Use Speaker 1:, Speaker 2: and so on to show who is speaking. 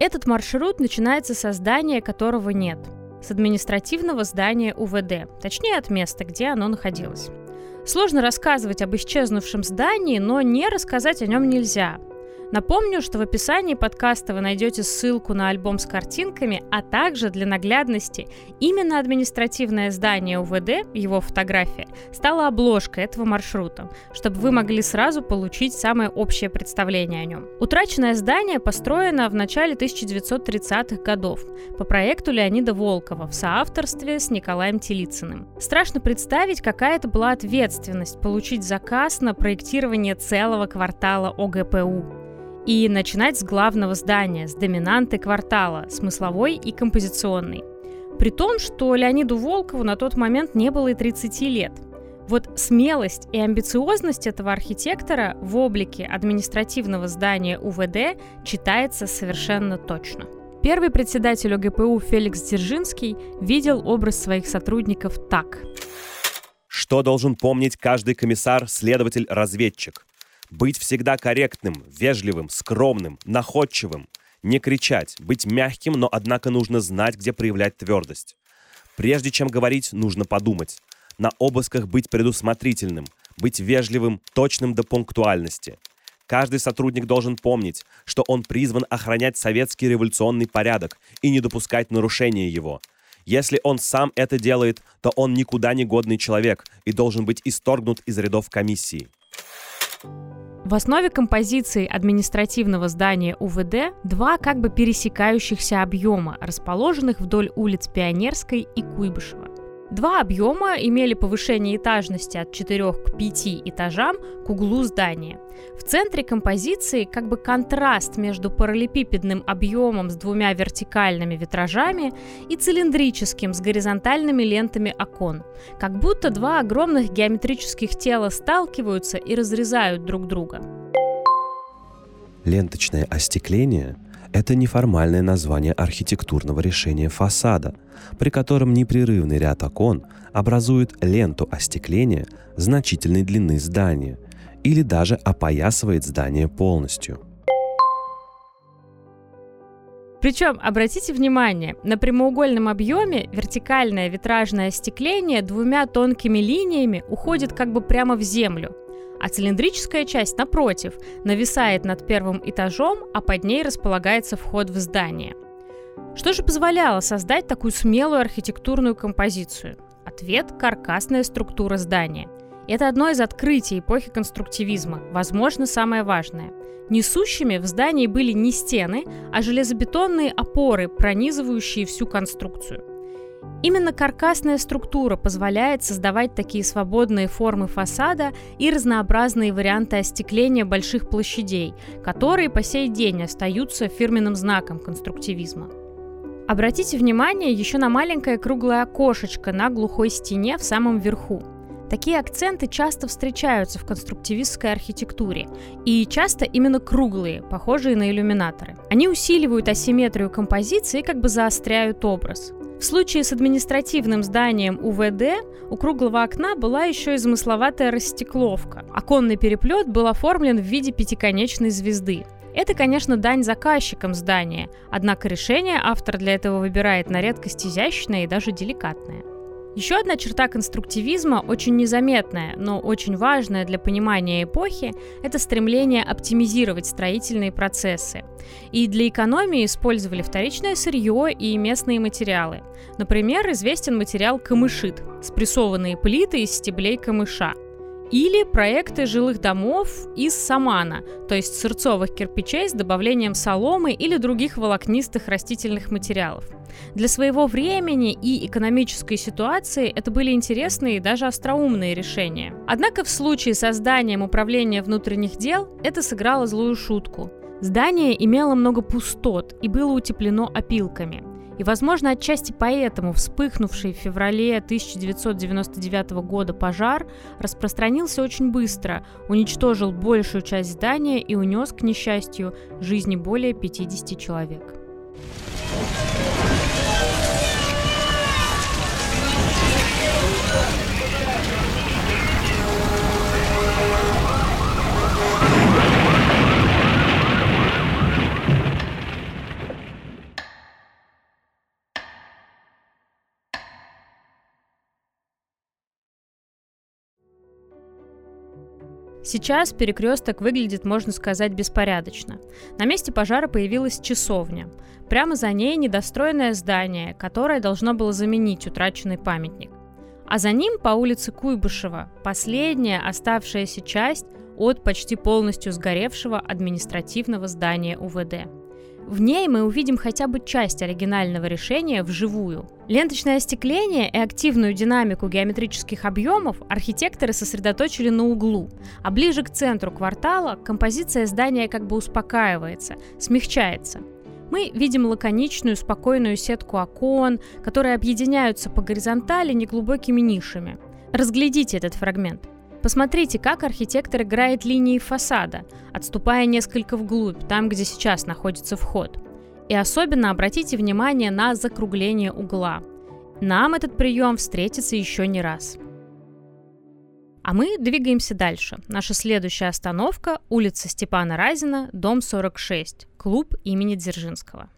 Speaker 1: Этот маршрут начинается со здания, которого нет, с административного здания УВД, точнее от места, где оно находилось. Сложно рассказывать об исчезнувшем здании, но не рассказать о нем нельзя. Напомню, что в описании подкаста вы найдете ссылку на альбом с картинками, а также для наглядности именно административное здание УВД, его фотография, стала обложкой этого маршрута, чтобы вы могли сразу получить самое общее представление о нем. Утраченное здание построено в начале 1930-х годов по проекту Леонида Волкова в соавторстве с Николаем Телицыным. Страшно представить, какая это была ответственность получить заказ на проектирование целого квартала ОГПУ и начинать с главного здания, с доминанты квартала, смысловой и композиционной. При том, что Леониду Волкову на тот момент не было и 30 лет. Вот смелость и амбициозность этого архитектора в облике административного здания УВД читается совершенно точно. Первый председатель ОГПУ Феликс Дзержинский видел образ своих сотрудников так.
Speaker 2: Что должен помнить каждый комиссар, следователь, разведчик? Быть всегда корректным, вежливым, скромным, находчивым. Не кричать, быть мягким, но однако нужно знать, где проявлять твердость. Прежде чем говорить, нужно подумать. На обысках быть предусмотрительным, быть вежливым, точным до пунктуальности. Каждый сотрудник должен помнить, что он призван охранять советский революционный порядок и не допускать нарушения его. Если он сам это делает, то он никуда не годный человек и должен быть исторгнут из рядов комиссии.
Speaker 1: В основе композиции административного здания УВД два как бы пересекающихся объема, расположенных вдоль улиц Пионерской и Куйбышева. Два объема имели повышение этажности от 4 к 5 этажам к углу здания. В центре композиции как бы контраст между параллелепипедным объемом с двумя вертикальными витражами и цилиндрическим с горизонтальными лентами окон. Как будто два огромных геометрических тела сталкиваются и разрезают друг друга.
Speaker 3: Ленточное остекление это неформальное название архитектурного решения фасада, при котором непрерывный ряд окон образует ленту остекления значительной длины здания или даже опоясывает здание полностью.
Speaker 1: Причем, обратите внимание, на прямоугольном объеме вертикальное витражное остекление двумя тонкими линиями уходит как бы прямо в землю – а цилиндрическая часть, напротив, нависает над первым этажом, а под ней располагается вход в здание. Что же позволяло создать такую смелую архитектурную композицию? Ответ – каркасная структура здания. Это одно из открытий эпохи конструктивизма, возможно, самое важное. Несущими в здании были не стены, а железобетонные опоры, пронизывающие всю конструкцию – Именно каркасная структура позволяет создавать такие свободные формы фасада и разнообразные варианты остекления больших площадей, которые по сей день остаются фирменным знаком конструктивизма. Обратите внимание еще на маленькое круглое окошечко на глухой стене в самом верху. Такие акценты часто встречаются в конструктивистской архитектуре, и часто именно круглые, похожие на иллюминаторы. Они усиливают асимметрию композиции и как бы заостряют образ. В случае с административным зданием УВД у круглого окна была еще и замысловатая растекловка. Оконный переплет был оформлен в виде пятиконечной звезды. Это, конечно, дань заказчикам здания, однако решение автор для этого выбирает на редкость изящное и даже деликатное. Еще одна черта конструктивизма, очень незаметная, но очень важная для понимания эпохи, это стремление оптимизировать строительные процессы. И для экономии использовали вторичное сырье и местные материалы. Например, известен материал камышит – спрессованные плиты из стеблей камыша – или проекты жилых домов из самана, то есть сырцовых кирпичей с добавлением соломы или других волокнистых растительных материалов. Для своего времени и экономической ситуации это были интересные и даже остроумные решения. Однако в случае с созданием управления внутренних дел это сыграло злую шутку. Здание имело много пустот и было утеплено опилками – и, возможно, отчасти поэтому вспыхнувший в феврале 1999 года пожар распространился очень быстро, уничтожил большую часть здания и унес, к несчастью, жизни более 50 человек. Сейчас перекресток выглядит, можно сказать, беспорядочно. На месте пожара появилась часовня. Прямо за ней недостроенное здание, которое должно было заменить утраченный памятник. А за ним по улице Куйбышева последняя оставшаяся часть от почти полностью сгоревшего административного здания УВД. В ней мы увидим хотя бы часть оригинального решения вживую. Ленточное остекление и активную динамику геометрических объемов архитекторы сосредоточили на углу, а ближе к центру квартала композиция здания как бы успокаивается, смягчается. Мы видим лаконичную, спокойную сетку окон, которые объединяются по горизонтали неглубокими нишами. Разглядите этот фрагмент – Посмотрите, как архитектор играет линии фасада, отступая несколько вглубь, там, где сейчас находится вход. И особенно обратите внимание на закругление угла. Нам этот прием встретится еще не раз. А мы двигаемся дальше. Наша следующая остановка – улица Степана Разина, дом 46, клуб имени Дзержинского.